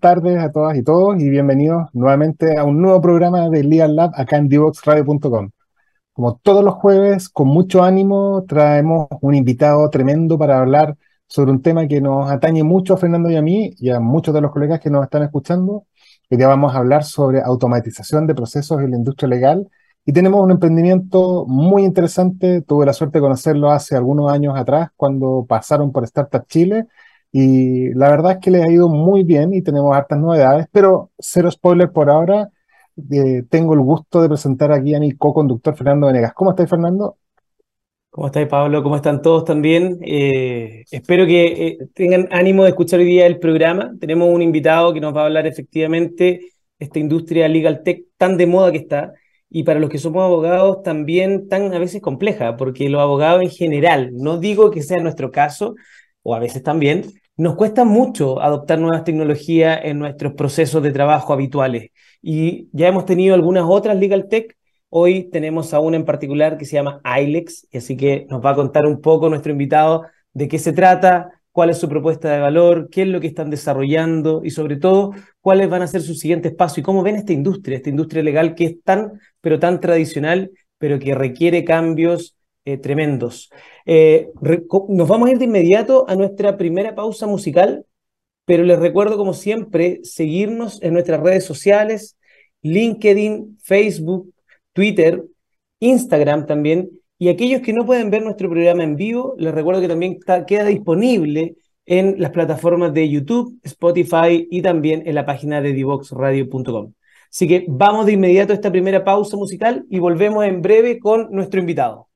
tardes a todas y todos y bienvenidos nuevamente a un nuevo programa de Legal Lab acá en divoxradio.com. Como todos los jueves, con mucho ánimo, traemos un invitado tremendo para hablar sobre un tema que nos atañe mucho a Fernando y a mí y a muchos de los colegas que nos están escuchando. Hoy día vamos a hablar sobre automatización de procesos en la industria legal y tenemos un emprendimiento muy interesante. Tuve la suerte de conocerlo hace algunos años atrás cuando pasaron por Startup Chile y la verdad es que les ha ido muy bien y tenemos hartas novedades, pero cero spoiler por ahora. Eh, tengo el gusto de presentar aquí a mi co-conductor Fernando Venegas. ¿Cómo estáis, Fernando? ¿Cómo estáis, Pablo? ¿Cómo están todos también? Eh, espero que eh, tengan ánimo de escuchar hoy día el programa. Tenemos un invitado que nos va a hablar efectivamente esta industria legal tech tan de moda que está y para los que somos abogados también tan a veces compleja, porque los abogados en general, no digo que sea nuestro caso, o a veces también, nos cuesta mucho adoptar nuevas tecnologías en nuestros procesos de trabajo habituales. Y ya hemos tenido algunas otras Legal Tech. Hoy tenemos a una en particular que se llama ILEX, y así que nos va a contar un poco nuestro invitado de qué se trata, cuál es su propuesta de valor, qué es lo que están desarrollando y sobre todo cuáles van a ser sus siguientes pasos y cómo ven esta industria, esta industria legal que es tan, pero tan tradicional, pero que requiere cambios eh, tremendos. Eh, nos vamos a ir de inmediato a nuestra primera pausa musical, pero les recuerdo, como siempre, seguirnos en nuestras redes sociales, LinkedIn, Facebook, Twitter, Instagram también. Y aquellos que no pueden ver nuestro programa en vivo, les recuerdo que también queda disponible en las plataformas de YouTube, Spotify y también en la página de divoxradio.com. Así que vamos de inmediato a esta primera pausa musical y volvemos en breve con nuestro invitado.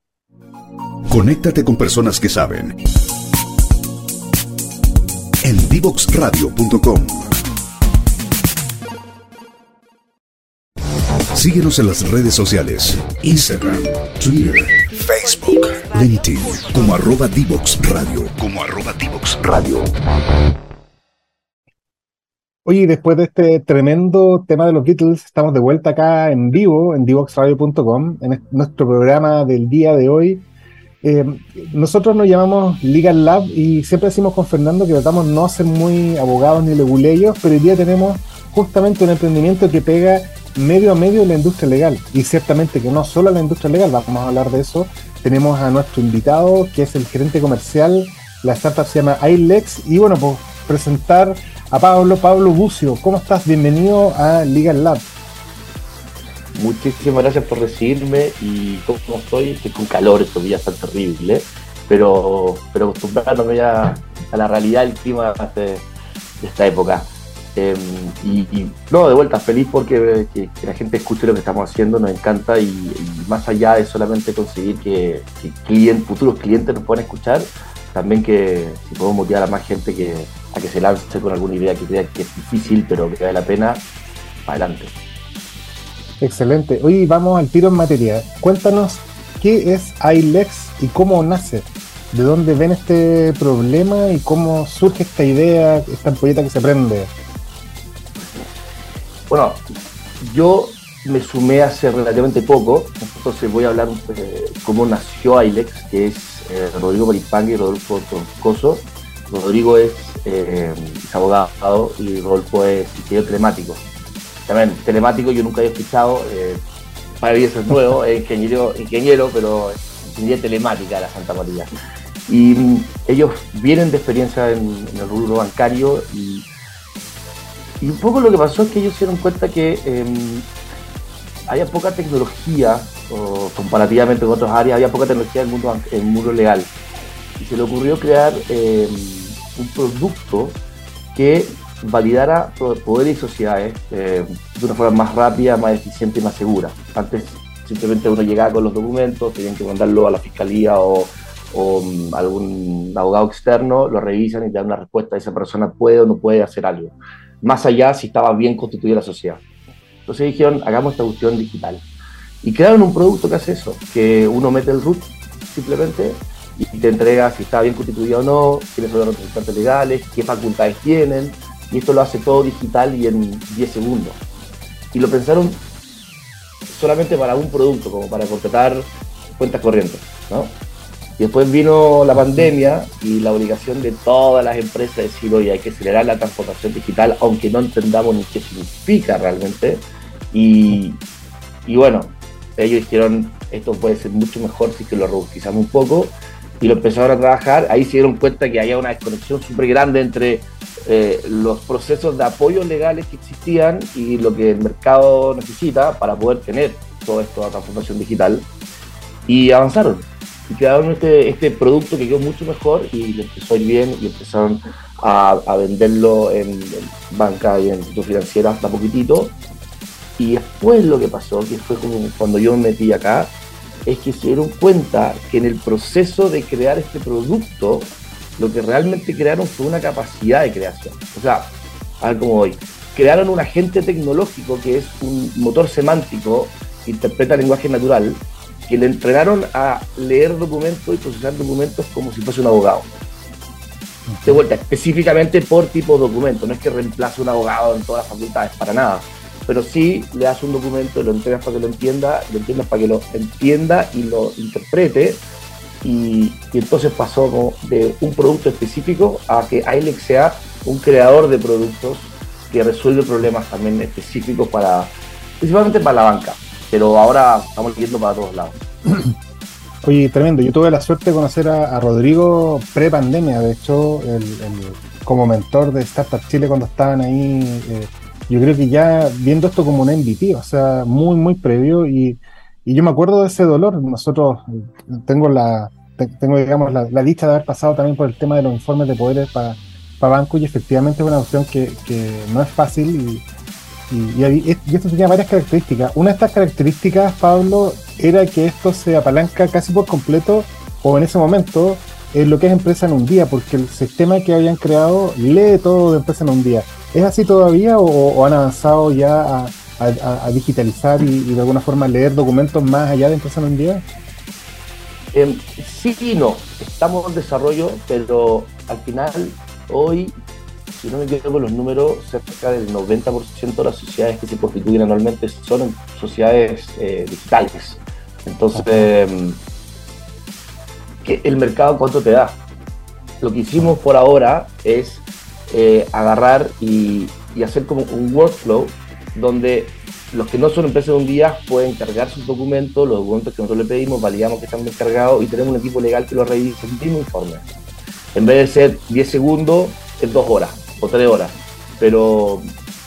Conéctate con personas que saben. En divoxradio.com. Síguenos en las redes sociales. Instagram, Twitter, Facebook, LinkedIn, como arroba Divox Radio. Como arroba Divox Radio. Oye, después de este tremendo tema de los Beatles, estamos de vuelta acá en vivo, en divoxradio.com, en nuestro programa del día de hoy. Eh, nosotros nos llamamos Legal Lab y siempre decimos con Fernando que tratamos no ser muy abogados ni leguleyos, pero hoy día tenemos justamente un emprendimiento que pega medio a medio en la industria legal. Y ciertamente que no solo la industria legal, vamos a hablar de eso. Tenemos a nuestro invitado, que es el gerente comercial, la startup se llama iLex, y bueno, pues presentar a Pablo, Pablo Bucio. ¿Cómo estás? Bienvenido a Legal Lab. Muchísimas gracias por recibirme y cómo estoy, estoy con calor, estos días tan terribles, pero, pero acostumbrándome ya a la realidad del clima de, esta época. Em, y, no, de vuelta, feliz porque que, la gente escuche lo que estamos haciendo, nos encanta y, más allá de solamente conseguir que, futuros clientes nos puedan escuchar, también que si podemos motivar a más gente que, a que se lance con alguna idea que crea que es difícil, pero que vale la pena, adelante. Excelente. Hoy vamos al tiro en materia. Cuéntanos qué es iLex y cómo nace. ¿De dónde ven este problema y cómo surge esta idea, esta ampolleta que se prende? Bueno, yo me sumé hace relativamente poco, entonces voy a hablar de cómo nació iLex, que es eh, Rodrigo Maripangui y Rodolfo Troncoso. Rodrigo es eh, abogado y Rodolfo es ingeniero telemático. También telemático yo nunca había escuchado, eh, para mí eso es nuevo, es ingeniero, ingeniero, pero ingeniería telemática de la Santa María. Y mm, ellos vienen de experiencia en, el rubro bancario y, un poco lo que pasó es que ellos se dieron cuenta que em, había poca tecnología, comparativamente con otras áreas, había poca tecnología en el mundo, en el mundo legal. Y se le ocurrió crear em, un producto que validara poderes y sociedades eh, de una forma más rápida, más eficiente y más segura. Antes simplemente uno llegaba con los documentos, tenían que mandarlo a la fiscalía o, o mm, algún abogado externo, lo revisan y te dan una respuesta, esa persona puede o no puede hacer algo. Más allá si estaba bien constituida la sociedad. Entonces dijeron, hagamos esta cuestión digital. Y crearon un producto que hace eso, que uno mete el root simplemente y te entrega si está bien constituido o no, quiénes son los representantes legales, qué facultades tienen, y esto lo hace todo digital y en 10 segundos. Y lo pensaron solamente para un producto, como para contratar cuentas corrientes, ¿no? Después vino la pandemia y la obligación de todas las empresas de decir, oye, hay que acelerar la transformación digital, aunque no entendamos ni qué significa realmente. Y, y bueno, ellos dijeron, esto puede ser mucho mejor si que lo robustizamos un poco y lo empezaron a trabajar. Ahí se dieron cuenta que había una desconexión súper grande entre eh, los procesos de apoyo legales que existían y lo que el mercado necesita para poder tener todo esto de transformación digital. Y avanzaron. Y crearon este, este producto que quedó mucho mejor y le empezó a ir bien y empezaron a, venderlo en, en, banca y en institutos financieros hasta poquitito. Y después lo que pasó, que fue como cuando yo me metí acá, es que se dieron cuenta que en el proceso de crear este producto, lo que realmente crearon fue una capacidad de creación. O sea, a ver cómo voy. Crearon un agente tecnológico que es un motor semántico que interpreta lenguaje natural, que le entrenaron a leer documentos y procesar documentos como si fuese un abogado. De vuelta, específicamente por tipo de documento. No es que reemplace un abogado en todas las facultades, para nada pero sí le das un documento, lo entregas para que lo entienda, lo entiendas para que lo entienda y lo interprete. Y, entonces pasó de un producto específico a que ILEX sea un creador de productos que resuelve problemas también específicos para, principalmente para la banca. Pero ahora estamos yendo para todos lados. Oye, tremendo. Yo tuve la suerte de conocer a, Rodrigo pre-pandemia, de hecho, como mentor de Startup Chile cuando estaban ahí eh, yo creo que ya viendo esto como un MVP, o sea, muy, muy previo, y, y yo me acuerdo de ese dolor. Nosotros, tengo la, tengo, digamos, la, dicha de haber pasado también por el tema de los informes de poderes para banco, y efectivamente es una opción que, que no es fácil, y, y, esto tenía varias características. Una de estas características, Pablo, era que esto se apalanca casi por completo, o en ese momento, en lo que es empresa en un día, porque el sistema que habían creado lee todo de empresa en un día. ¿Es así todavía o, han avanzado ya a, digitalizar y, de alguna forma leer documentos más allá de empresa en día? Eh, sí y no. Estamos en desarrollo, pero al final, hoy, si no me equivoco, los números, cerca del 90% de las sociedades que se constituyen anualmente son sociedades eh, digitales. Entonces, em, ¿el mercado cuánto te da? Lo que hicimos por ahora es eh, agarrar y, hacer como un workflow donde los que no son empresas de un día pueden cargar sus documentos, los documentos que nosotros le pedimos, validamos que están bien cargados y tenemos un equipo legal que lo revisa el mismo informe. En vez de ser 10 segundos, es 2 horas o 3 horas. Pero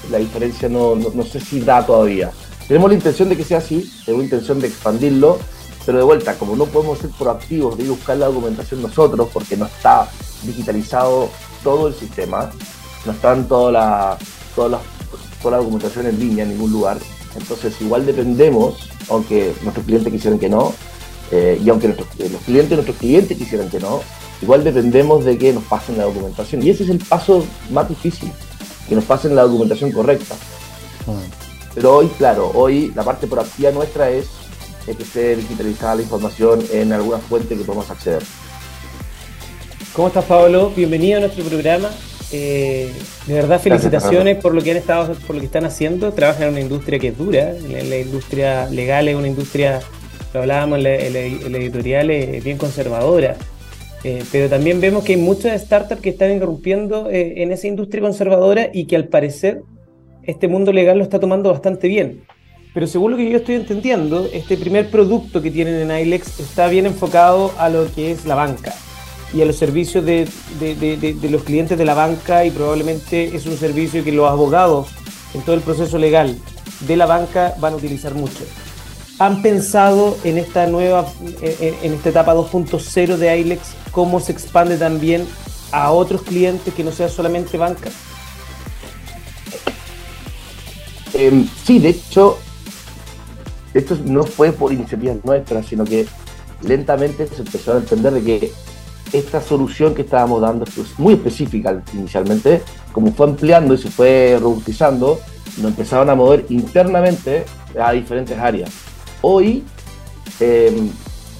la diferencia no, no, sé si da todavía. Tenemos la intención de que sea así, tenemos la intención de expandirlo, pero de vuelta, como no podemos ser proactivos de ir a buscar la documentación nosotros, porque no está digitalizado todo el sistema, no están toda la, toda la, toda la documentación en línea en ningún lugar. Entonces, igual dependemos, aunque nuestros clientes quisieran que no, eh, y aunque nuestros, eh, los clientes nuestros clientes quisieran que no, igual dependemos de que nos pasen la documentación. Y ese es el paso más difícil, que nos pasen la documentación correcta. Mm. Pero hoy, claro, hoy la parte proactiva nuestra es, es que esté digitalizada la información en alguna fuente que podamos acceder. ¿Cómo estás, Pablo? Bienvenido a nuestro programa. Eh, de verdad, felicitaciones por lo que han estado, por lo que están haciendo. Trabajan en una industria que es dura. La, industria legal es una industria, lo hablábamos en la, editorial, es bien conservadora. Eh, pero también vemos que hay muchas startups que están irrumpiendo eh, en esa industria conservadora y que al parecer este mundo legal lo está tomando bastante bien. Pero según lo que yo estoy entendiendo, este primer producto que tienen en ILEX está bien enfocado a lo que es la banca y a los servicios de, los clientes de la banca y probablemente es un servicio que los abogados en todo el proceso legal de la banca van a utilizar mucho. ¿Han pensado en esta nueva, en, esta etapa 2.0 de ILEX, cómo se expande también a otros clientes que no sea solamente banca? Em, sí, de hecho, esto no fue por iniciativa nuestra, sino que lentamente se empezó a entender de que esta solución que estábamos dando es muy específica inicialmente, como fue ampliando y se fue robustizando, nos empezaron a mover internamente a diferentes áreas. Hoy eh,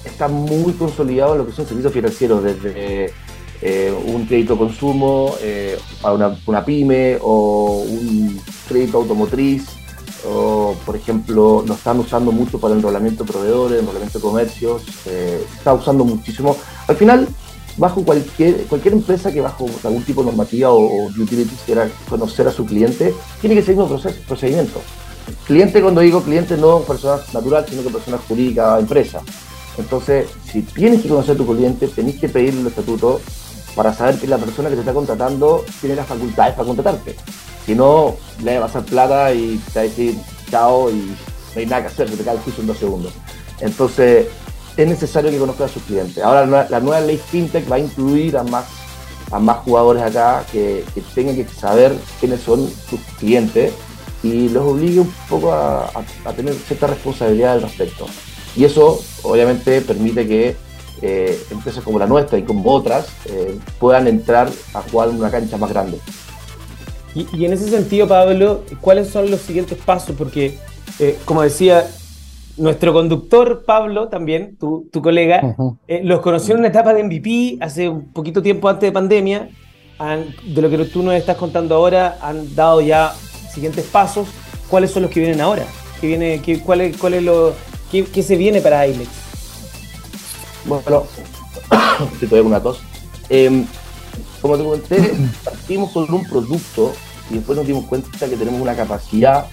está muy consolidado lo que son servicios financieros, desde eh, un crédito consumo eh, para una, pyme o un crédito automotriz o por ejemplo lo están usando mucho para enrolamiento de proveedores, enrolamiento de comercios, eh, está usando muchísimo. Al final, bajo cualquier, empresa que bajo algún tipo de normativa o, utilities quiera conocer a su cliente, tiene que seguir un proceso, procedimiento. Cliente, cuando digo cliente, no persona natural, sino que persona jurídica, empresa. Entonces, si tienes que conocer a tu cliente, tenés que pedirle el estatuto para saber que la persona que te está contratando tiene las facultades para contratarte. Si no, le va a plata y te va a decir chao y no hay nada que hacer, se te cae el juicio en dos segundos. Entonces, es necesario que conozca a sus clientes. Ahora, la nueva ley FinTech va a incluir a más, a más jugadores acá que, tengan que saber quiénes son sus clientes y los obligue un poco a, a tener cierta responsabilidad al respecto. Y eso, obviamente, permite que eh, empresas como la nuestra y como otras eh, puedan entrar a jugar en una cancha más grande. Y, en ese sentido, Pablo, ¿cuáles son los siguientes pasos? Porque, eh, como decía, nuestro conductor, Pablo, también, tu, tu colega, los conoció en una etapa de MVP hace un poquito tiempo antes de pandemia. de lo que tú nos estás contando ahora, han dado ya siguientes pasos. ¿Cuáles son los que vienen ahora? ¿Qué, viene, qué, cuál, es, cuál es lo, qué, qué se viene para ILEX? Bueno, si todavía con una tos. Em, como te comenté, partimos con un producto y después nos dimos cuenta que tenemos una capacidad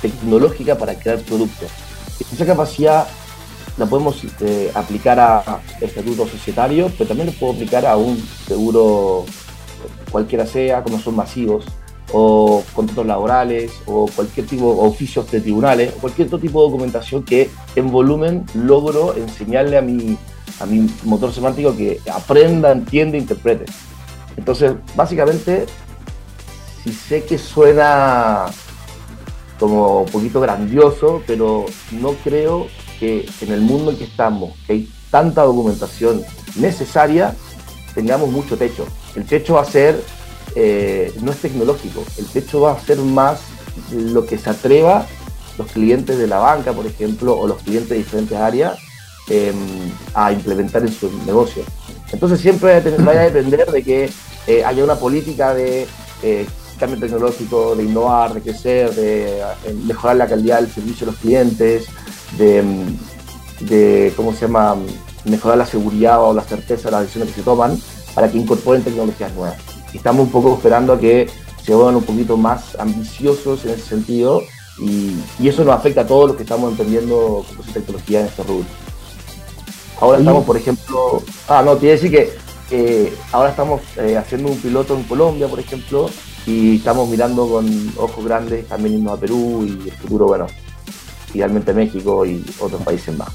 tecnológica para crear productos. Esa capacidad la podemos eh, aplicar a estatutos societarios, pero también lo puedo aplicar a un seguro cualquiera sea, como son masivos, o contratos laborales, o cualquier tipo de oficios de tribunales, o cualquier otro tipo de documentación que en volumen logro enseñarle a mi a mi motor semántico que aprenda, entiende, interprete. Entonces, básicamente, si sé que suena como un poquito grandioso, pero no creo que en el mundo en que estamos, que hay tanta documentación necesaria, tengamos mucho techo. El techo va a ser, eh, no es tecnológico, el techo va a ser más lo que se atreva los clientes de la banca, por ejemplo, o los clientes de diferentes áreas Em, a implementar en su negocio. Entonces siempre vaya a depender de que eh, haya una política de eh, cambio tecnológico, de innovar, de crecer, de eh, mejorar la calidad del servicio a los clientes, de, de, ¿cómo se llama?, mejorar la seguridad o la certeza de las decisiones que se toman para que incorporen tecnologías nuevas. estamos un poco esperando a que se vuelvan un poquito más ambiciosos en ese sentido y, y eso nos afecta a todos los que estamos emprendiendo con tecnología en este rubro. Ahora estamos, por ejemplo, ah, no, te iba a decir que ahora estamos eh, haciendo un piloto en Colombia, por ejemplo, y estamos mirando con ojos grandes también irnos a Perú y el futuro, bueno, idealmente México y otros países más.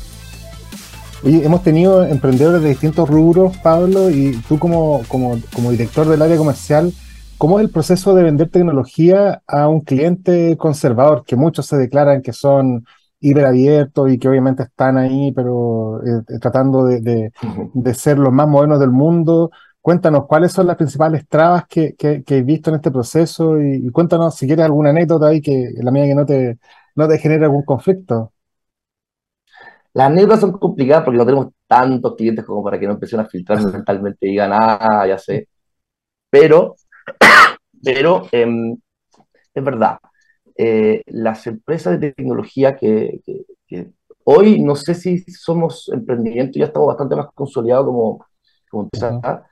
Oye, hemos tenido emprendedores de distintos rubros, Pablo, y tú como, como, como director del área comercial, ¿cómo es el proceso de vender tecnología a un cliente conservador? Que muchos se declaran que son hiperabiertos y que obviamente están ahí, pero eh, tratando de, ser los más modernos del mundo. Cuéntanos cuáles son las principales trabas que, que, que visto en este proceso y, cuéntanos si quieres alguna anécdota ahí que la mía que no te, no te genere algún conflicto. Las anécdotas son complicadas porque no tenemos tantos clientes como para que no empiecen a filtrar mentalmente y digan, ah, ya sé. Pero, pero em, es verdad, eh, las empresas de tecnología que, hoy no sé si somos emprendimiento, ya estamos bastante más consolidados como, como empresa,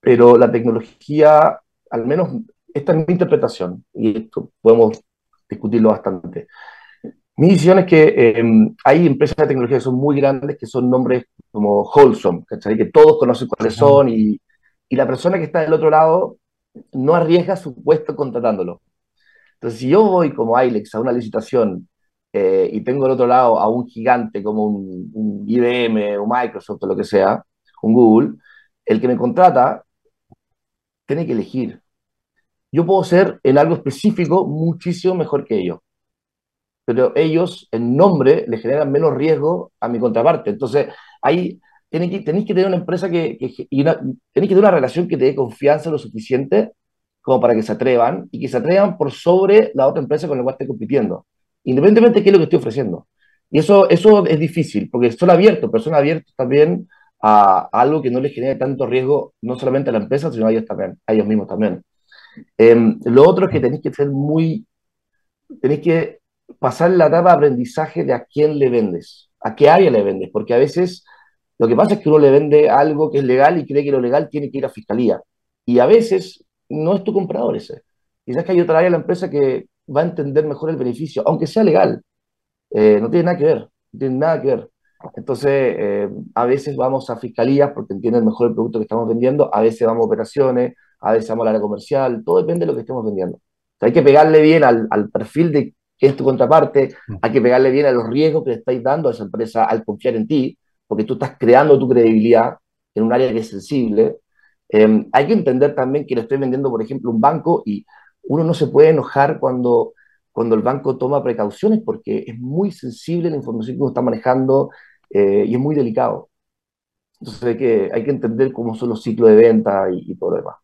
pero la tecnología, al menos esta es mi interpretación, y esto podemos discutirlo bastante. Mi visión es que em, hay empresas de tecnología que son muy grandes, que son nombres como Wholesome, que todos conocen cuáles son, y, y la persona que está del otro lado no arriesga su puesto contratándolo. Entonces, si yo voy como ILEX a una licitación eh, y tengo al otro lado a un gigante como un, IBM o Microsoft o lo que sea, un Google, el que me contrata tiene que elegir. Yo puedo ser en algo específico muchísimo mejor que ellos, pero ellos en nombre le generan menos riesgo a mi contraparte. Entonces, ahí tenéis que, que tener una empresa que, y tenéis que tener una relación que te dé confianza lo suficiente como para que se atrevan y que se atrevan por sobre la otra empresa con la cual estoy compitiendo, independientemente de qué es lo que estoy ofreciendo. Y eso, eso es difícil, porque son abiertos, pero son abiertos también a, algo que no les genere tanto riesgo, no solamente a la empresa, sino a ellos también, a ellos mismos también. Em, lo otro es que tenéis que ser muy, tenés que pasar la etapa de aprendizaje de a quién le vendes, a qué área le vendes, porque a veces lo que pasa es que uno le vende algo que es legal y cree que lo legal tiene que ir a fiscalía. Y a veces no es tu comprador ese. Quizás que hay otra área de la empresa que va a entender mejor el beneficio, aunque sea legal. Eh, no tiene nada que ver, no tiene nada que ver. Entonces, eh, a veces vamos a fiscalías porque entienden mejor el producto que estamos vendiendo, a veces vamos a operaciones, a veces vamos al área comercial, todo depende de lo que estemos vendiendo. hay que pegarle bien al, al perfil de que es tu contraparte, mm. hay que pegarle bien a los riesgos que le estáis dando a esa empresa al confiar en ti, porque tú estás creando tu credibilidad en un área que es sensible. Em, hay que entender también que le estoy vendiendo, por ejemplo, un banco y uno no se puede enojar cuando, cuando el banco toma precauciones porque es muy sensible la información que uno está manejando eh, y es muy delicado. Entonces hay que, hay que entender cómo son los ciclos de venta y, todo lo demás.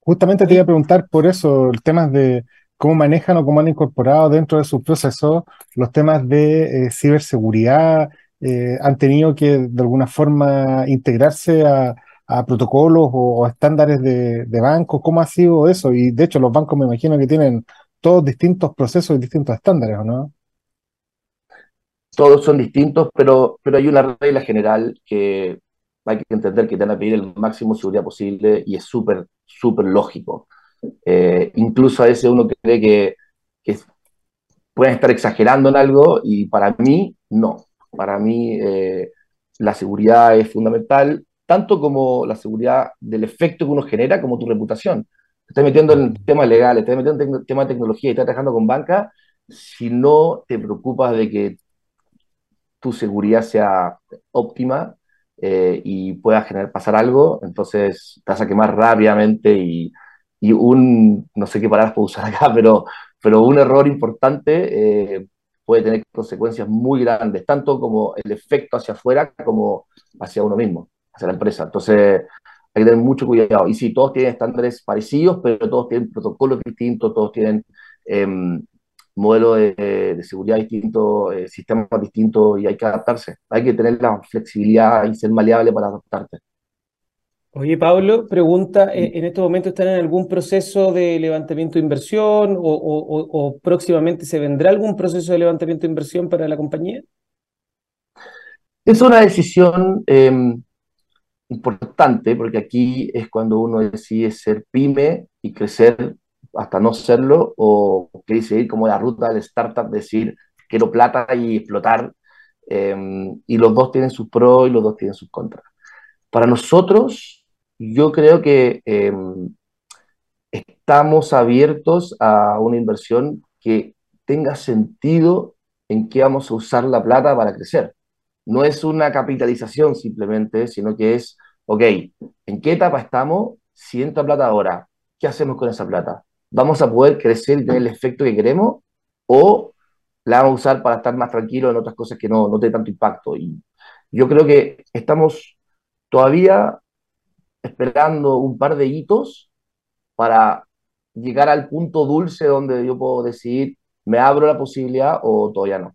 Justamente te iba a preguntar por eso, el tema de cómo manejan o cómo han incorporado dentro de sus procesos los temas de eh, ciberseguridad, eh, han tenido que de alguna forma integrarse a, protocolos o, estándares de, bancos? ¿Cómo ha sido eso? Y de hecho los bancos me imagino que tienen todos distintos procesos y distintos estándares, ¿o no? Todos son distintos, pero, pero hay una regla general que hay que entender que te van a pedir el máximo seguridad posible y es súper, súper lógico. Eh, incluso a veces uno cree que, que pueden estar exagerando en algo y para mí no. Para mí eh, la seguridad es fundamental, tanto como la seguridad del efecto que uno genera como tu reputación. Te estás metiendo en temas legales, te estás metiendo en temas de tecnología y estás trabajando con banca, si no te preocupas de que tu seguridad sea óptima eh, y pueda generar pasar algo, entonces te vas a quemar rápidamente y, y un, no sé qué palabras puedo usar acá, pero, pero un error importante eh, puede tener consecuencias muy grandes, tanto como el efecto hacia afuera como hacia uno mismo, hacia la empresa. Entonces, hay que tener mucho cuidado. Y sí, todos tienen estándares parecidos, pero todos tienen protocolos distintos, todos tienen eh, modelos de, seguridad distintos, eh, sistemas distintos y hay que adaptarse. Hay que tener la flexibilidad y ser maleable para adaptarte. Oye, Pablo, pregunta, ¿e-, ¿en estos momentos están en algún proceso de levantamiento de inversión o, próximamente se vendrá algún proceso de levantamiento de inversión para la compañía? Es una decisión em, importante porque aquí es cuando uno decide ser pyme y crecer hasta no serlo o quiere seguir como la ruta del startup, decir quiero plata y explotar. Em, y los dos tienen sus pros y los dos tienen sus contras. Para nosotros, yo creo que em, estamos abiertos a una inversión que tenga sentido en qué vamos a usar la plata para crecer. No es una capitalización simplemente, sino que es, ok, ¿en qué etapa estamos? Si entra plata ahora, ¿qué hacemos con esa plata? ¿Vamos a poder crecer y tener el efecto que queremos? ¿O la vamos a usar para estar más tranquilos en otras cosas que no, no tienen tanto impacto? Y yo creo que estamos todavía esperando un par de hitos para llegar al punto dulce donde yo puedo decidir, me abro la posibilidad o todavía no.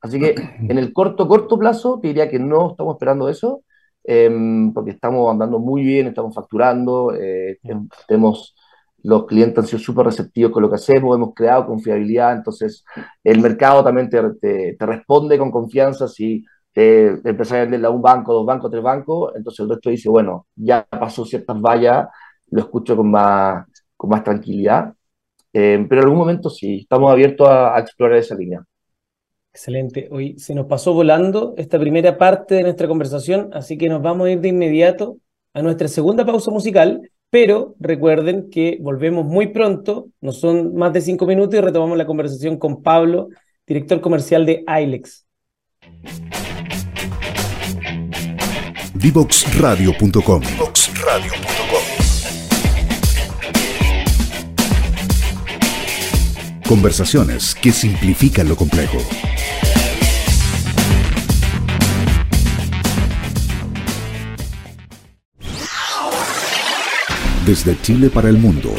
Así que en el corto, corto plazo te diría que no estamos esperando eso, em, porque estamos andando muy bien, estamos facturando, eh, tenemos, los clientes han sido súper receptivos con lo que hacemos, hemos creado confiabilidad, entonces el mercado también te, te responde con confianza si eh, empezar a venderle a un banco, dos bancos, tres bancos, entonces el resto dice, bueno, ya pasó ciertas vallas, lo escucho con más, con más tranquilidad, eh, pero en algún momento sí, estamos abiertos a, explorar esa línea. Excelente. Hoy se nos pasó volando esta primera parte de nuestra conversación, así que nos vamos a ir de inmediato a nuestra segunda pausa musical, pero recuerden que volvemos muy pronto, no son más de cinco minutos y retomamos la conversación con Pablo, director comercial de ILEX. Divoxradio.com. Conversaciones que simplifican lo complejo. Desde Chile para el mundo.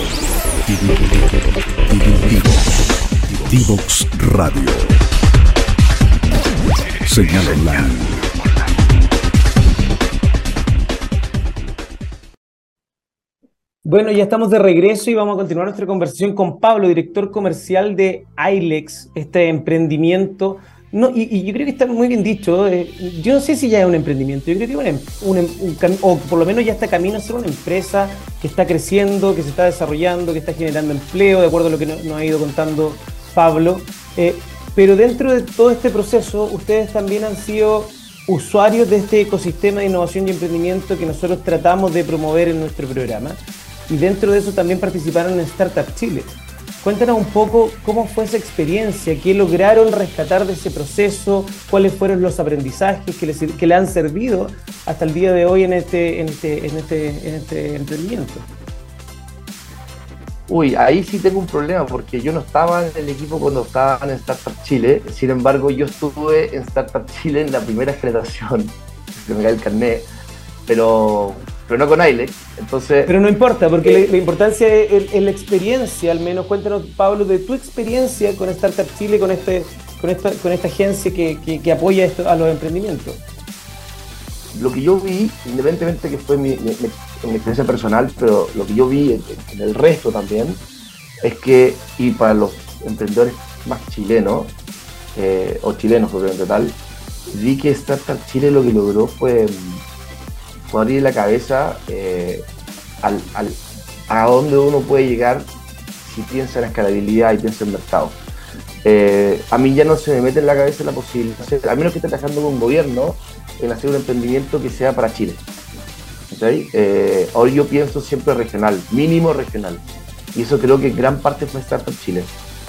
Divox Radio. Señal online Bueno, ya estamos de regreso y vamos a continuar nuestra conversación con Pablo, director comercial de ILEX, este emprendimiento. No, y, yo creo que está muy bien dicho. Eh, yo no sé si ya es un emprendimiento, yo creo que es em, un, un, o por lo menos ya está camino a ser una empresa que está creciendo, que se está desarrollando, que está generando empleo, de acuerdo a lo que nos, ha ido contando Pablo. Eh, pero dentro de todo este proceso, ustedes también han sido usuarios de este ecosistema de innovación y emprendimiento que nosotros tratamos de promover en nuestro programa y dentro de eso también participaron en Startup Chile. Cuéntanos un poco cómo fue esa experiencia, qué lograron rescatar de ese proceso, cuáles fueron los aprendizajes que, les, que le han servido hasta el día de hoy en este, en este, en este, en este emprendimiento. Uy, ahí sí tengo un problema porque yo no estaba en el equipo cuando estaban en Startup Chile. Sin embargo, yo estuve en Startup Chile en la primera generación, que me cae el carnet, pero pero no con Ailex. Entonces, pero no importa, porque la, importancia es, la experiencia, al menos. Cuéntanos, Pablo, de tu experiencia con Startup Chile, con, este, con, esta, con esta agencia que, que, apoya esto, a los emprendimientos. Lo que yo vi, independientemente que fue mi, experiencia personal, pero lo que yo vi en, el resto también, es que, y para los emprendedores más chilenos, eh, o chilenos propiamente tal, vi que Startup Chile lo que logró fue fue abrir la cabeza eh, a dónde uno puede llegar si piensa en escalabilidad y piensa en mercado. Eh, a mí ya no se me mete en la cabeza la posibilidad, a menos que esté trabajando con un gobierno, en hacer un emprendimiento que sea para Chile. Eh, hoy yo pienso siempre regional, mínimo regional. Y eso creo que gran parte fue Startup Chile,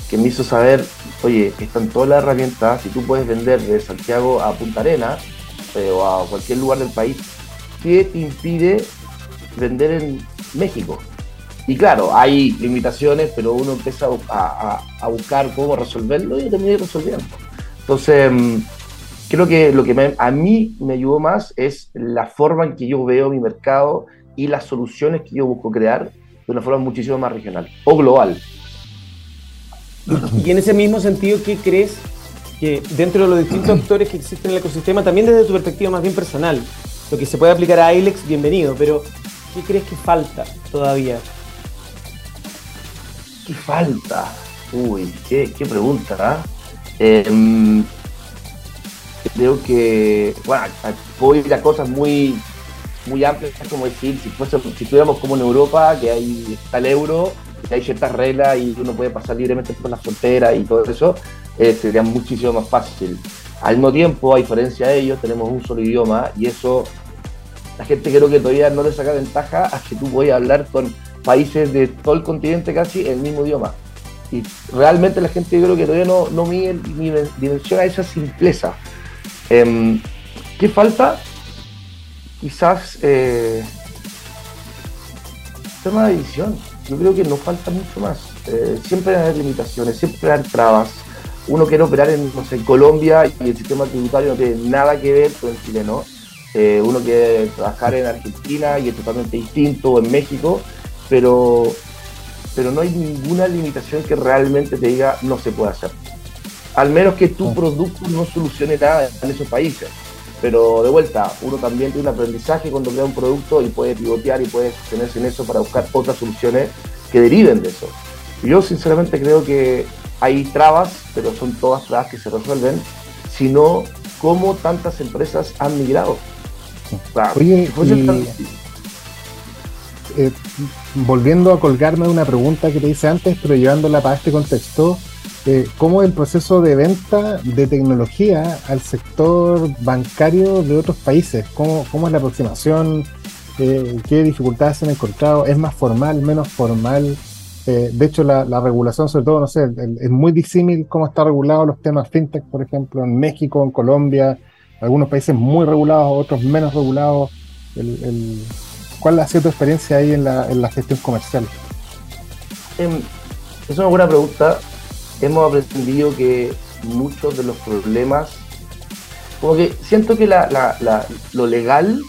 que me hizo saber, oye, están todas las herramientas, si tú puedes vender de Santiago a Punta Arena o a cualquier lugar del país ¿qué te impide vender en México? Y claro, hay limitaciones, pero uno empieza a, buscar cómo resolverlo y termina resolviendo. Entonces, mm, creo que lo que a mí me ayudó más es la forma en que yo veo mi mercado y las soluciones que yo busco crear de una forma muchísimo más regional o global. Y en ese mismo sentido, ¿qué crees que dentro de los distintos actores que existen en el ecosistema, también desde tu perspectiva más bien personal, lo que se puede aplicar a ILEX, bienvenido, pero ¿qué crees que falta todavía? ¿Qué falta? Uy, qué, pregunta, em, creo que, bueno, puedo ir a cosas muy, muy amplias, como decir, si, fuese, si estuviéramos como en Europa, que hay, está el euro, que hay ciertas reglas y uno puede pasar libremente por la frontera y todo eso, eh, sería muchísimo más fácil. Al mismo tiempo, a diferencia de ellos, tenemos un solo idioma y eso la gente creo que todavía no le saca ventaja a que tú puedas hablar con países de todo el continente casi el mismo idioma. Y realmente la gente creo que todavía no, no mide ni dimensiona esa simpleza. Em, ¿Qué falta? Quizás eh, tema de edición. Yo creo que no falta mucho más. Eh, siempre hay limitaciones, siempre hay trabas uno quiere operar en, Colombia y el sistema tributario no tiene nada que ver con el chileno. Eh, uno quiere trabajar en Argentina y es totalmente distinto, en México, pero, pero no hay ninguna limitación que realmente te diga no se puede hacer. Al menos que tu producto no solucione nada en esos países. Pero de vuelta, uno también tiene un aprendizaje cuando crea un producto y puede pivotear y puede sostenerse en eso para buscar otras soluciones que deriven de eso. Yo sinceramente creo que hay trabas, pero son todas trabas que se resuelven, sino cómo tantas empresas han migrado. Oye, eh, volviendo a colgarme de una pregunta que te hice antes, pero llevándola para este contexto, eh, ¿cómo el proceso de venta de tecnología al sector bancario de otros países? ¿Cómo, cómo es la aproximación? Eh, ¿Qué dificultades se han encontrado? ¿Es más formal, menos formal? Eh, de hecho, la, regulación, sobre todo, no sé, es muy disímil cómo está regulado los temas fintech, por ejemplo, en México, en Colombia, algunos países muy regulados, otros menos regulados. ¿Cuál ha sido tu experiencia ahí en la, gestión comercial? Em, es una buena pregunta. Hemos aprendido que muchos de los problemas, como que siento que lo legal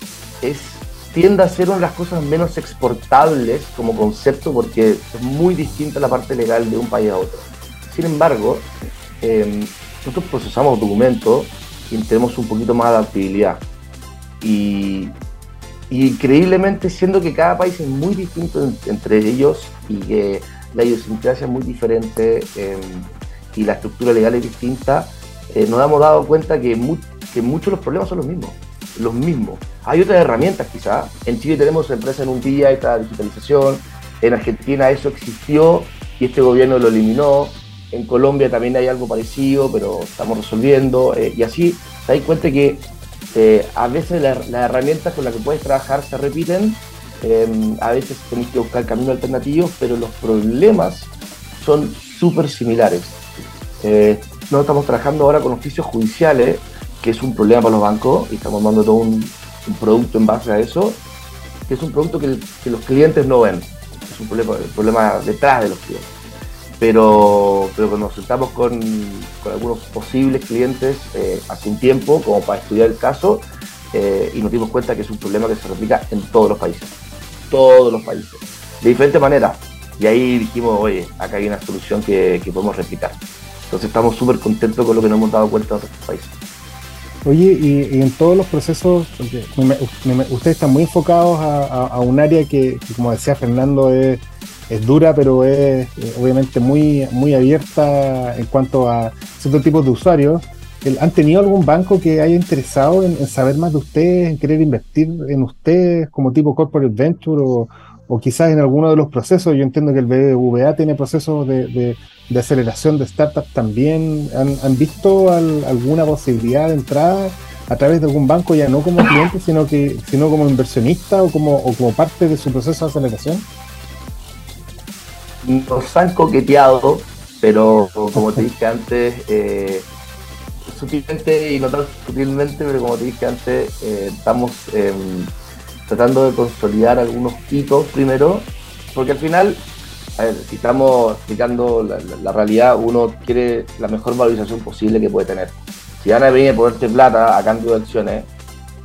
es tiende a ser una de las cosas menos exportables como concepto porque es muy distinta la parte legal de un país a otro. Sin embargo, em, nosotros procesamos documentos y tenemos un poquito más de adaptabilidad. Y, increíblemente siendo que cada país es muy distinto entre ellos y que la idiosincrasia es muy diferente em, y la estructura legal es distinta, eh, nos hemos dado cuenta que, que muchos de los problemas son los mismos. Los mismos. Hay otras herramientas quizás. En Chile tenemos empresas en un día, esta digitalización. En Argentina eso existió y este gobierno lo eliminó. En Colombia también hay algo parecido, pero estamos resolviendo. Eh, y así te das cuenta que eh, a veces las herramientas con las que puedes trabajar se repiten, em, a veces tenés que buscar caminos alternativos, pero los problemas son súper similares. Eh, no estamos trabajando ahora con oficios judiciales, que es un problema para los bancos, y estamos dando todo un, producto en base a eso, que es un producto que, los clientes no ven. Es un problema, problema detrás de los clientes. Pero, pero cuando nos sentamos con, algunos posibles clientes eh, hace un tiempo, como para estudiar el caso, eh, y nos dimos cuenta que es un problema que se replica en todos los países. Todos los países. De diferente manera. Y ahí dijimos, oye, acá hay una solución que, que podemos replicar. Entonces estamos súper contentos con lo que nos hemos dado cuenta en otros países. Oye, y, en todos los procesos, ustedes están muy enfocados a, un área que, como decía Fernando, es, dura, pero es eh, obviamente muy, muy abierta en cuanto a ciertos tipos de usuarios. ¿Han tenido algún banco que haya interesado en, saber más de ustedes, en querer invertir en ustedes como tipo corporate venture o, o quizás en alguno de los procesos? Yo entiendo que el BBVA tiene procesos de de aceleración de startups también han, visto alguna posibilidad de entrada a través de algún banco ya no como cliente sino que sino como inversionista o como o como parte de su proceso de aceleración nos han coqueteado pero como te dije antes eh, sutilmente y no tan sutilmente pero como te dije antes eh, estamos em, tratando de consolidar algunos hitos primero porque al final si estamos explicando la, realidad, uno quiere la mejor valorización posible que puede tener. Si van a venir a ponerte plata a cambio de acciones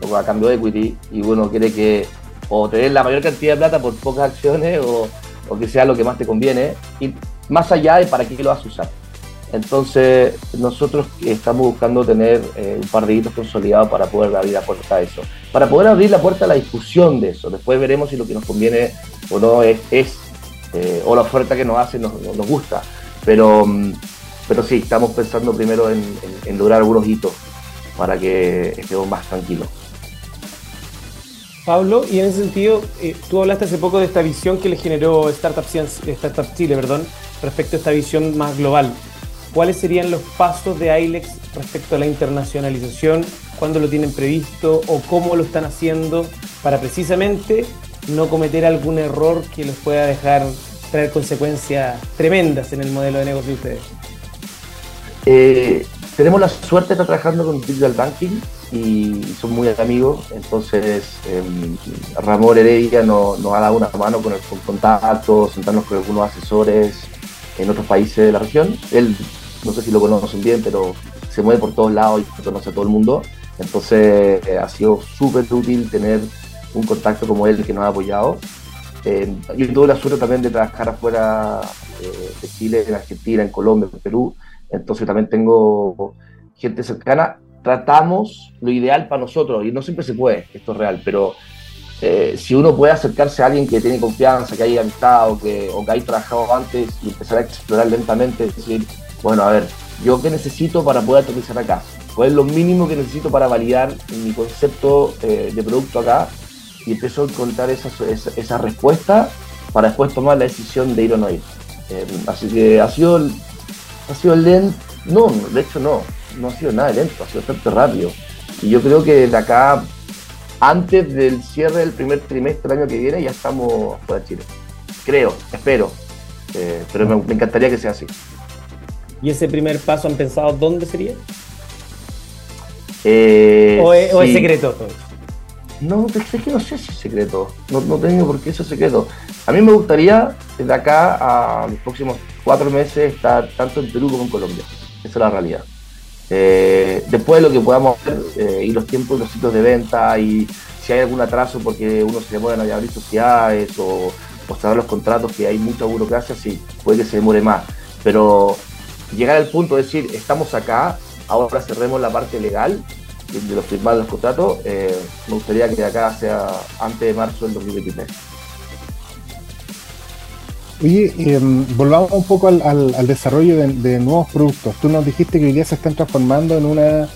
o a cambio de equity y uno quiere que o tener la mayor cantidad de plata por pocas acciones o, que sea lo que más te conviene, y más allá de para qué lo vas a usar. Entonces, nosotros estamos buscando tener eh, un par de hitos consolidados para poder abrir la puerta a eso. Para poder abrir la puerta a la discusión de eso. Después veremos si lo que nos conviene o no es, eh, o la oferta que nos hacen nos, gusta. Pero, mm, pero sí, estamos pensando primero en, lograr algunos hitos para que estemos más tranquilos. Pablo, y en ese sentido, eh, tú hablaste hace poco de esta visión que le generó Startup, Startup Chile, perdón, respecto a esta visión más global. ¿Cuáles serían los pasos de ILEX respecto a la internacionalización? ¿Cuándo lo tienen previsto o cómo lo están haciendo para precisamente no cometer algún error que les pueda dejar traer consecuencias tremendas en el modelo de negocio de ustedes? Eh, tenemos la suerte de estar trabajando con Digital Banking y son muy amigos, entonces eh, Ramón Heredia nos, ha dado una mano con el con contactos, sentarnos con algunos asesores en otros países de la región. Él, no sé si lo conocen bien, pero se mueve por todos lados y conoce a todo el mundo. Entonces eh, ha sido súper útil tener un contacto como él que nos ha apoyado. Eh, yo tuve la suerte también de trabajar afuera eh, de Chile, en Argentina, en Colombia, en Perú, entonces también tengo gente cercana. Tratamos lo ideal para nosotros, y no siempre se puede, esto es real, pero eh, si uno puede acercarse a alguien que tiene confianza, que haya amistad o que, o que haya trabajado antes y empezar a explorar lentamente, decir, bueno, a ver, ¿yo qué necesito para poder aterrizar acá? ¿Cuál es lo mínimo que necesito para validar mi concepto de producto acá? y empezó a encontrar esa, esa, respuesta para después tomar la decisión de ir o no ir. Eh, así que ha sido, ha sido lento, no, de hecho no, no ha sido nada lento, ha sido bastante rápido. Y yo creo que de acá, antes del cierre del primer trimestre del año que viene, ya estamos fuera de Chile. Creo, espero, eh, pero me, encantaría que sea así. ¿Y ese primer paso han pensado dónde sería? Eh, ¿O, es, secreto? No, es que no sé si es secreto. No, no tengo por qué eso es secreto. A mí me gustaría, desde acá a los próximos cuatro meses, estar tanto en Perú como en Colombia. Esa es la realidad. Eh, después de lo que podamos ver eh, y los tiempos de los sitios de venta y si hay algún atraso porque uno se demora en abrir sociedades o, o saber los contratos que hay mucha burocracia, sí, puede que se demore más. Pero llegar al punto de decir, estamos acá, ahora cerremos la parte legal de los firmados los contratos, eh, me gustaría que acá sea antes de marzo del 2023. Oye, em, volvamos un poco al, desarrollo de, nuevos productos. Tú nos dijiste que hoy día se están transformando en una,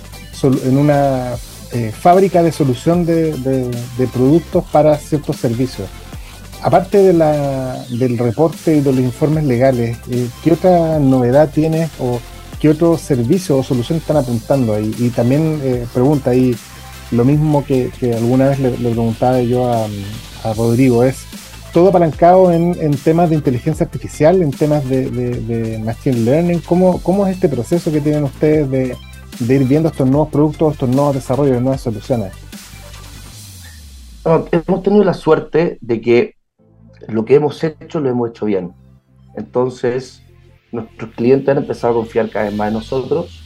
en una eh, fábrica de solución de, productos para ciertos servicios. Aparte de la, del reporte y de los informes legales, eh, ¿qué otra novedad tienes o qué otros servicios o soluciones están apuntando ahí? Y también eh, pregunta ahí, lo mismo que, alguna vez le, preguntaba yo a, Rodrigo, es todo apalancado en, temas de inteligencia artificial, en temas de, machine learning. ¿Cómo, ¿Cómo, es este proceso que tienen ustedes de, ir viendo estos nuevos productos, estos nuevos desarrollos, nuevas soluciones? hemos tenido la suerte de que lo que hemos hecho lo hemos hecho bien. Entonces, nuestros clientes han empezado a confiar cada vez más en nosotros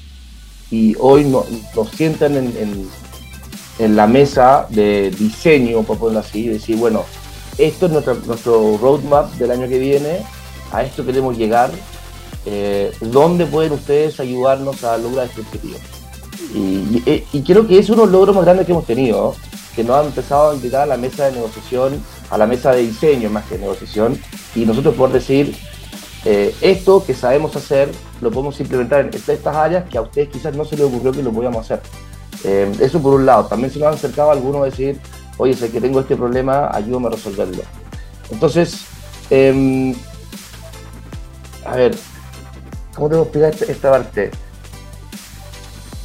y hoy nos sientan en, en, la mesa de diseño, por ponerlo así, y decir, bueno, esto es nuestro, nuestro roadmap del año que viene, a esto queremos llegar, eh, ¿dónde pueden ustedes ayudarnos a lograr este objetivo? Y, y, creo que es uno de los logros más grandes que hemos tenido, que nos han empezado a invitar a la mesa de negociación, a la mesa de diseño más que de negociación, y nosotros poder decir, eh, esto que sabemos hacer lo podemos implementar en estas áreas que a ustedes quizás no se les ocurrió que lo podíamos hacer. Eh, eso por un lado. También se nos han acercado algunos a decir, oye, sé que tengo este problema, ayúdame a resolverlo. Entonces, em, a ver, ¿cómo tengo que explicar esta parte?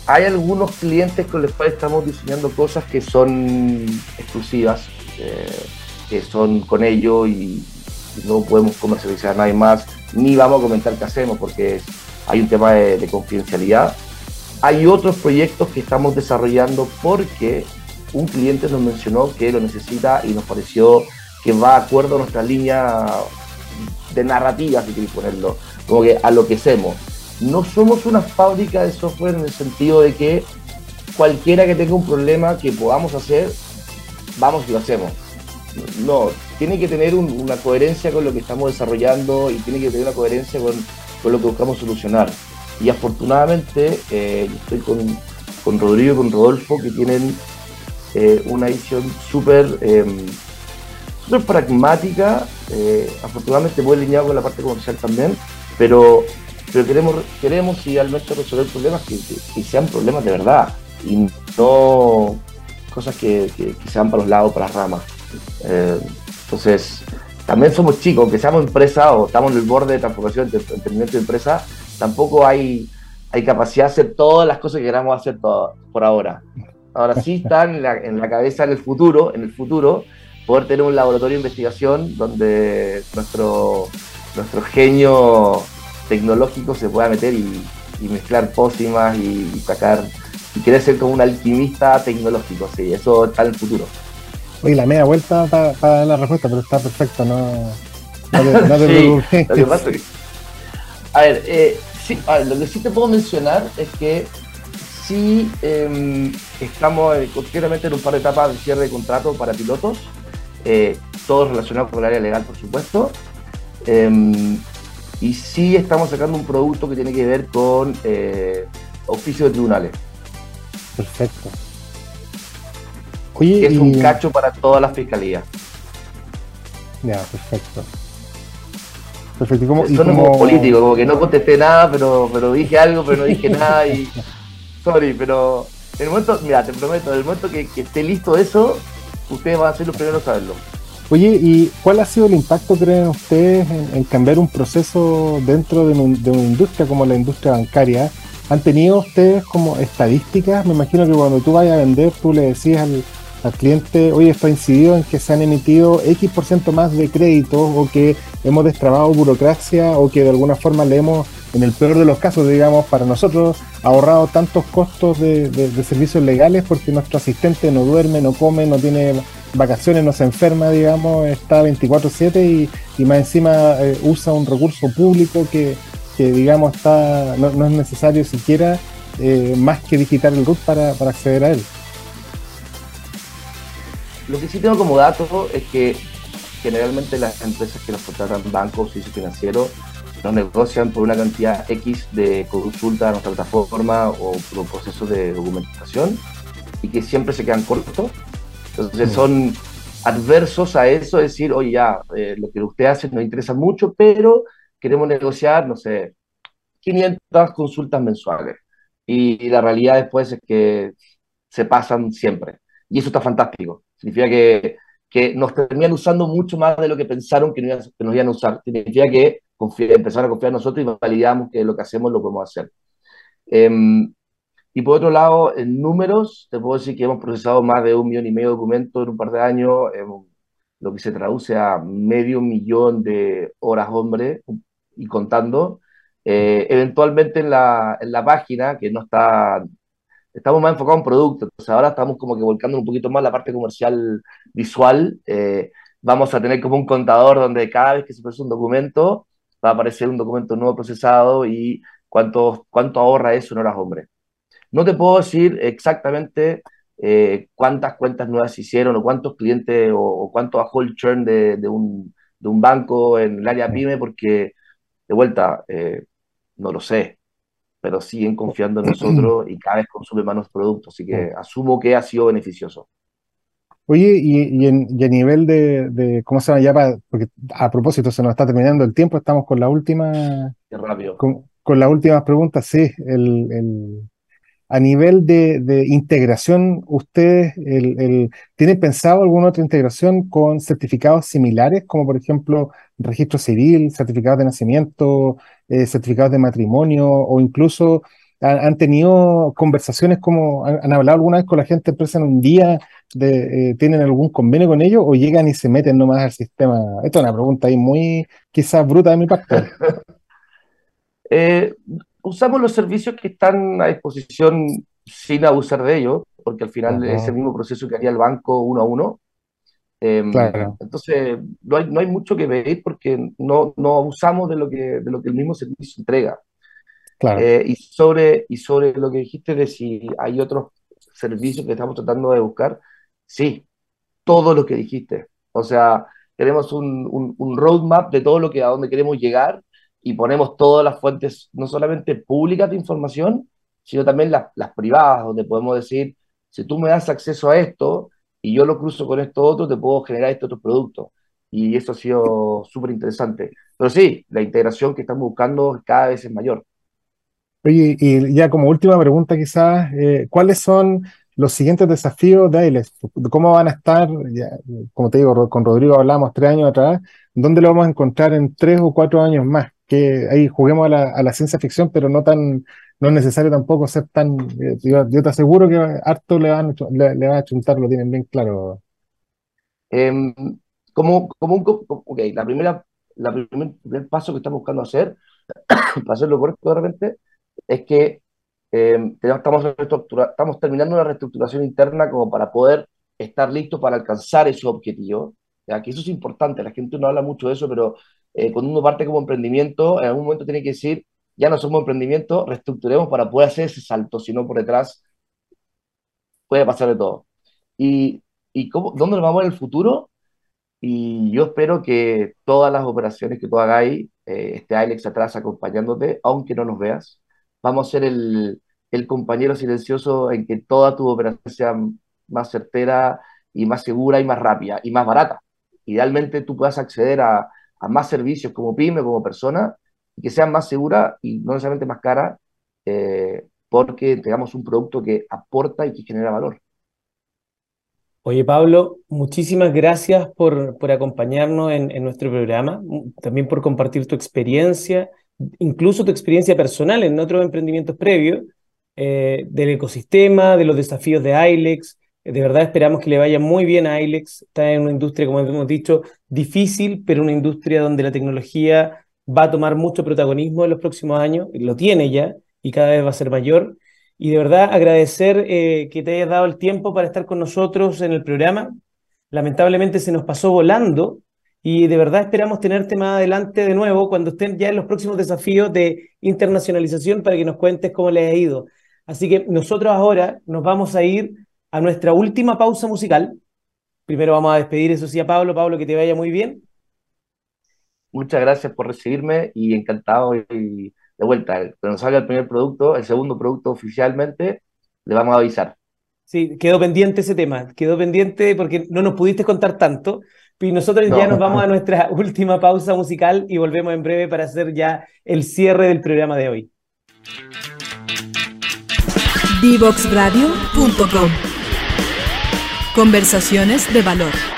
Hay algunos clientes con los cuales estamos diseñando cosas que son exclusivas, eh, que son con ellos y, no podemos comercializar a nadie más, ni vamos a comentar qué hacemos porque hay un tema de, confidencialidad. Hay otros proyectos que estamos desarrollando porque un cliente nos mencionó que lo necesita y nos pareció que va de acuerdo a nuestra línea de narrativa, si queréis ponerlo, como que a lo que hacemos. No somos una fábrica de software en el sentido de que cualquiera que tenga un problema que podamos hacer, vamos y lo hacemos. No, tiene que tener una coherencia con lo que estamos desarrollando y tiene que tener una coherencia con, lo que buscamos solucionar. Y afortunadamente eh, estoy con, con Rodrigo y con Rodolfo que tienen eh, una visión súper em, super pragmática, eh, afortunadamente muy alineado con la parte comercial también, pero, pero queremos, queremos idealmente resolver problemas que, sean problemas de verdad y no cosas que, que, para los lados, para las ramas. Entonces, también somos chicos, que seamos empresa o estamos en el borde de transformación de emprendimiento de empresa, tampoco hay, hay capacidad de hacer todas las cosas que queramos hacer por ahora. Ahora sí están en la, en la cabeza en el futuro, en el futuro, poder tener un laboratorio de investigación donde nuestro, nuestro genio tecnológico se pueda meter y, mezclar pócimas y, sacar, y querer ser como un alquimista tecnológico, sí, eso está en el futuro. Oye, la media vuelta para dar la respuesta, pero está perfecto, no, no te, a ver, eh, sí, lo que sí te puedo mencionar es que sí em, estamos eh, concretamente en un par de etapas de cierre de contrato para pilotos, eh, todos relacionados con el área legal, por supuesto. Em, y sí estamos sacando un producto que tiene que ver con eh, oficio de tribunales. Perfecto es un cacho para toda la fiscalía. Ya, perfecto. Perfecto. ¿Y cómo, como político, como que no contesté nada, pero, pero dije algo, pero no dije nada y. Sorry, pero. En el momento, mira, te prometo, en el momento que, esté listo eso, ustedes van a ser los primeros a saberlo. Oye, ¿y cuál ha sido el impacto, creen ustedes, en, cambiar un proceso dentro de, de, una industria como la industria bancaria? ¿Han tenido ustedes como estadísticas? Me imagino que cuando tú vayas a vender, tú le decías al, al cliente, hoy está incidido en que se han emitido X por ciento más de créditos o que hemos destrabado burocracia o que de alguna forma le hemos, en el peor de los casos, digamos, para nosotros, ahorrado tantos costos de, servicios legales porque nuestro asistente no duerme, no come, no tiene vacaciones, no se enferma, digamos, está 24/7 y, más encima eh, usa un recurso público que, digamos, está no, es necesario siquiera eh, más que digitar el RUT para acceder a él. Lo que sí tengo como dato es que generalmente las empresas que nos contratan bancos, y financieros, nos negocian por una cantidad X de consulta a nuestra plataforma o por procesos de documentación y que siempre se quedan cortos. Entonces son adversos a eso, decir, oye, ya, eh, lo que usted hace nos interesa mucho, pero queremos negociar, no sé, 500 consultas mensuales. Y, la realidad después es que se pasan siempre. Y eso está fantástico. Significa que, que nos terminan usando mucho más de lo que pensaron que, nos iban a usar. Significa que empezaron a confiar en nosotros y validamos que lo que hacemos lo podemos hacer. Em, y por otro lado, en números, te puedo decir que hemos procesado más de un millón y medio de documentos en un par de años, lo que se traduce a medio millón de horas hombre y contando. Eh, eventualmente en la, en la página, que no está, estamos más enfocados en productos, entonces ahora estamos como que volcando un poquito más la parte comercial visual. Eh, vamos a tener como un contador donde cada vez que se procesa un documento, va a aparecer un documento nuevo procesado y cuánto, cuánto ahorra eso en horas hombre. No te puedo decir exactamente eh, cuántas cuentas nuevas se hicieron o cuántos clientes o, cuánto bajó el churn de, de, un, de, un, banco en el área pyme, porque de vuelta, eh, no lo sé, pero siguen confiando en nosotros y cada vez consumen más productos, así que asumo que ha sido beneficioso. Oye, y, y, en, a nivel de, de, ¿cómo se llama ya? porque a propósito se nos está terminando el tiempo, estamos con la última... Qué rápido. Con, con las últimas preguntas, sí, el, el a nivel de, integración, ¿ustedes tienen pensado alguna otra integración con certificados similares, como por ejemplo registro civil, certificados de nacimiento, eh, certificados de matrimonio, o incluso han, tenido conversaciones como, han, hablado alguna vez con la gente empresa en un día, de, eh, tienen algún convenio con ellos o llegan y se meten nomás al sistema? Esta es una pregunta ahí muy quizás bruta de mi parte. eh, usamos los servicios que están a disposición sin abusar de ellos, porque al final es el mismo proceso que haría el banco uno a uno. Em, entonces, no hay, no hay mucho que pedir porque no, no abusamos de lo, que, de lo que el mismo servicio entrega. Eh, y, sobre, y sobre lo que dijiste de si hay otros servicios que estamos tratando de buscar, sí, todo lo que dijiste. O sea, tenemos un, un, un roadmap de todo lo que a dónde queremos llegar y ponemos todas las fuentes, no solamente públicas de información, sino también las, privadas, donde podemos decir, si tú me das acceso a esto y yo lo cruzo con esto otro, te puedo generar este otro producto. Y eso ha sido súper interesante. Pero sí, la integración que estamos buscando cada vez es mayor. Y ya como última pregunta quizás, eh, ¿cuáles son los siguientes desafíos de ILEX? ¿Cómo van a estar? como te digo, con Rodrigo hablamos tres años atrás, ¿dónde lo vamos a encontrar en tres o cuatro años más? Que ahí juguemos a la, a la, ciencia ficción, pero no tan, no es necesario tampoco ser tan, eh, yo, te aseguro que harto le van, le, le van a chuntar, lo tienen bien claro. Eh, como, como un, ok, la primera, la primer, primer paso que estamos buscando hacer, para hacerlo correcto de repente, es que eh, estamos, estamos terminando una reestructuración interna como para poder estar listos para alcanzar ese objetivo. Ya que eso es importante, la gente no habla mucho de eso, pero eh, cuando uno parte como emprendimiento, en algún momento tiene que decir, ya no somos emprendimiento, reestructuremos para poder hacer ese salto, si no por detrás puede pasar de todo. ¿Y, y cómo, dónde nos vamos en el futuro? Y yo espero que todas las operaciones que tú hagáis, eh, esté Alex atrás acompañándote, aunque no nos veas. Vamos a ser el, el compañero silencioso en que toda tu operación sea más certera y más segura y más rápida y más barata. Idealmente tú puedas acceder a, a más servicios como pyme, como persona, y que sean más seguras y no necesariamente más caras, eh, porque tengamos un producto que aporta y que genera valor. Oye, Pablo, muchísimas gracias por, por acompañarnos en, en, nuestro programa, también por compartir tu experiencia, incluso tu experiencia personal en otros emprendimientos previos, eh, del ecosistema, de los desafíos de ILEX, de verdad esperamos que le vaya muy bien a ILEX. Está en una industria, como hemos dicho, difícil, pero una industria donde la tecnología va a tomar mucho protagonismo en los próximos años. Lo tiene ya y cada vez va a ser mayor. Y de verdad agradecer eh, que te hayas dado el tiempo para estar con nosotros en el programa. Lamentablemente se nos pasó volando y de verdad esperamos tenerte más adelante de nuevo cuando estén ya en los próximos desafíos de internacionalización para que nos cuentes cómo le ha ido. Así que nosotros ahora nos vamos a ir a nuestra última pausa musical. Primero vamos a despedir, eso sí, a Pablo. Pablo, que te vaya muy bien. Muchas gracias por recibirme y encantado y de vuelta. Cuando salga el primer producto, el segundo producto oficialmente, le vamos a avisar. Sí, quedó pendiente ese tema, quedó pendiente porque no nos pudiste contar tanto. Y nosotros ya nos vamos a nuestra última pausa musical y volvemos en breve para hacer ya el cierre del programa de hoy. Divoxradio.com Conversaciones de valor.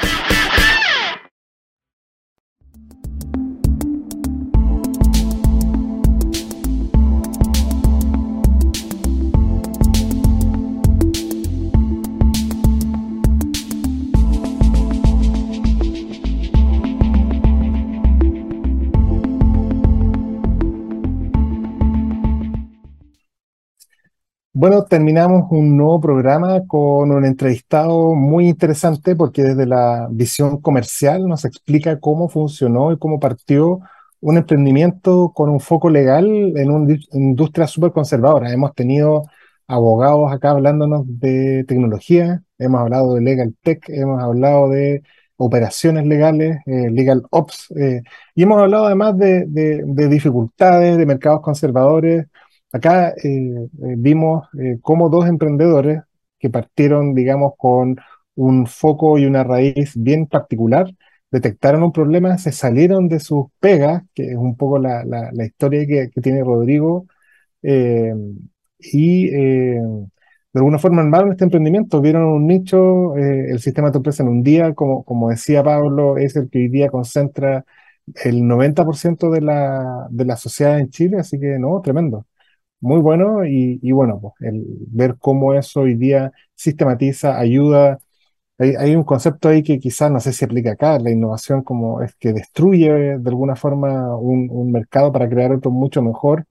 Bueno, terminamos un nuevo programa con un entrevistado muy interesante porque desde la visión comercial nos explica cómo funcionó y cómo partió un emprendimiento con un foco legal en una industria súper conservadora. Hemos tenido abogados acá hablándonos de tecnología, hemos hablado de legal tech, hemos hablado de operaciones legales, eh, legal ops, eh, y hemos hablado además de, de dificultades, de mercados conservadores Acá eh, eh, vimos eh, cómo dos emprendedores que partieron, digamos, con un foco y una raíz bien particular, detectaron un problema, se salieron de sus pegas, que es un poco la, historia que, tiene Rodrigo, y de alguna forma armaron este emprendimiento, vieron un nicho, el sistema de empresa en un día, como, decía Pablo, es el que hoy día concentra el 90% de de la sociedad en Chile, así que no, tremendo muy bueno y, bueno, pues, el ver cómo eso hoy día sistematiza, ayuda. Hay, un concepto ahí que quizás no sé si aplica acá, la innovación como es que destruye de alguna forma un, mercado para crear otro mucho mejor.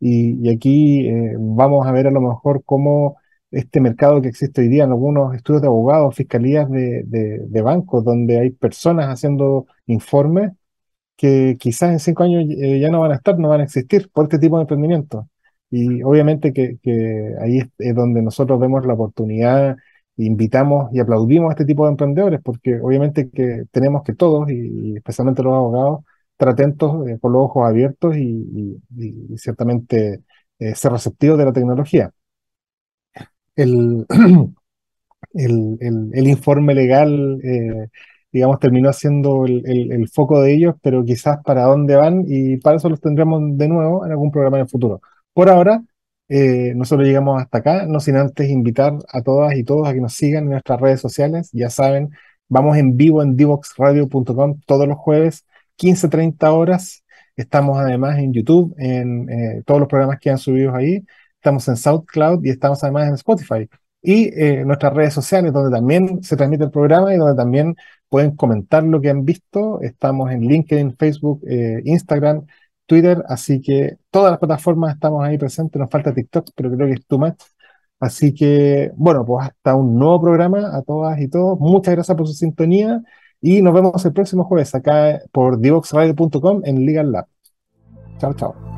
Y, aquí eh, vamos a ver a lo mejor cómo este mercado que existe hoy día en algunos estudios de abogados, fiscalías de, de bancos, donde hay personas haciendo informes que quizás en cinco años eh, ya no van a estar, no van a existir por este tipo de emprendimiento. Y obviamente que, ahí es, donde nosotros vemos la oportunidad, invitamos y aplaudimos a este tipo de emprendedores, porque obviamente que tenemos que todos, y, especialmente los abogados, estar atentos eh, con los ojos abiertos y, ciertamente eh, ser receptivos de la tecnología. El, el, informe legal, eh, digamos, terminó siendo el, foco de ellos, pero quizás para dónde van, y para eso los tendremos de nuevo en algún programa en el futuro. Por ahora, eh, nosotros llegamos hasta acá, no sin antes invitar a todas y todos a que nos sigan en nuestras redes sociales. Ya saben, vamos en vivo en divoxradio.com todos los jueves, 15-30 horas. Estamos además en YouTube, en eh, todos los programas que han subido ahí. Estamos en SoundCloud y estamos además en Spotify. Y eh, nuestras redes sociales, donde también se transmite el programa y donde también pueden comentar lo que han visto. Estamos en LinkedIn, Facebook, Instagram Twitter, así que todas las plataformas estamos ahí presentes, nos falta TikTok, pero creo que es too much. Así que, bueno, pues hasta un nuevo programa a todas y todos. Muchas gracias por su sintonía y nos vemos el próximo jueves acá por divoxradio.com en Legal Lab. Chao, chao.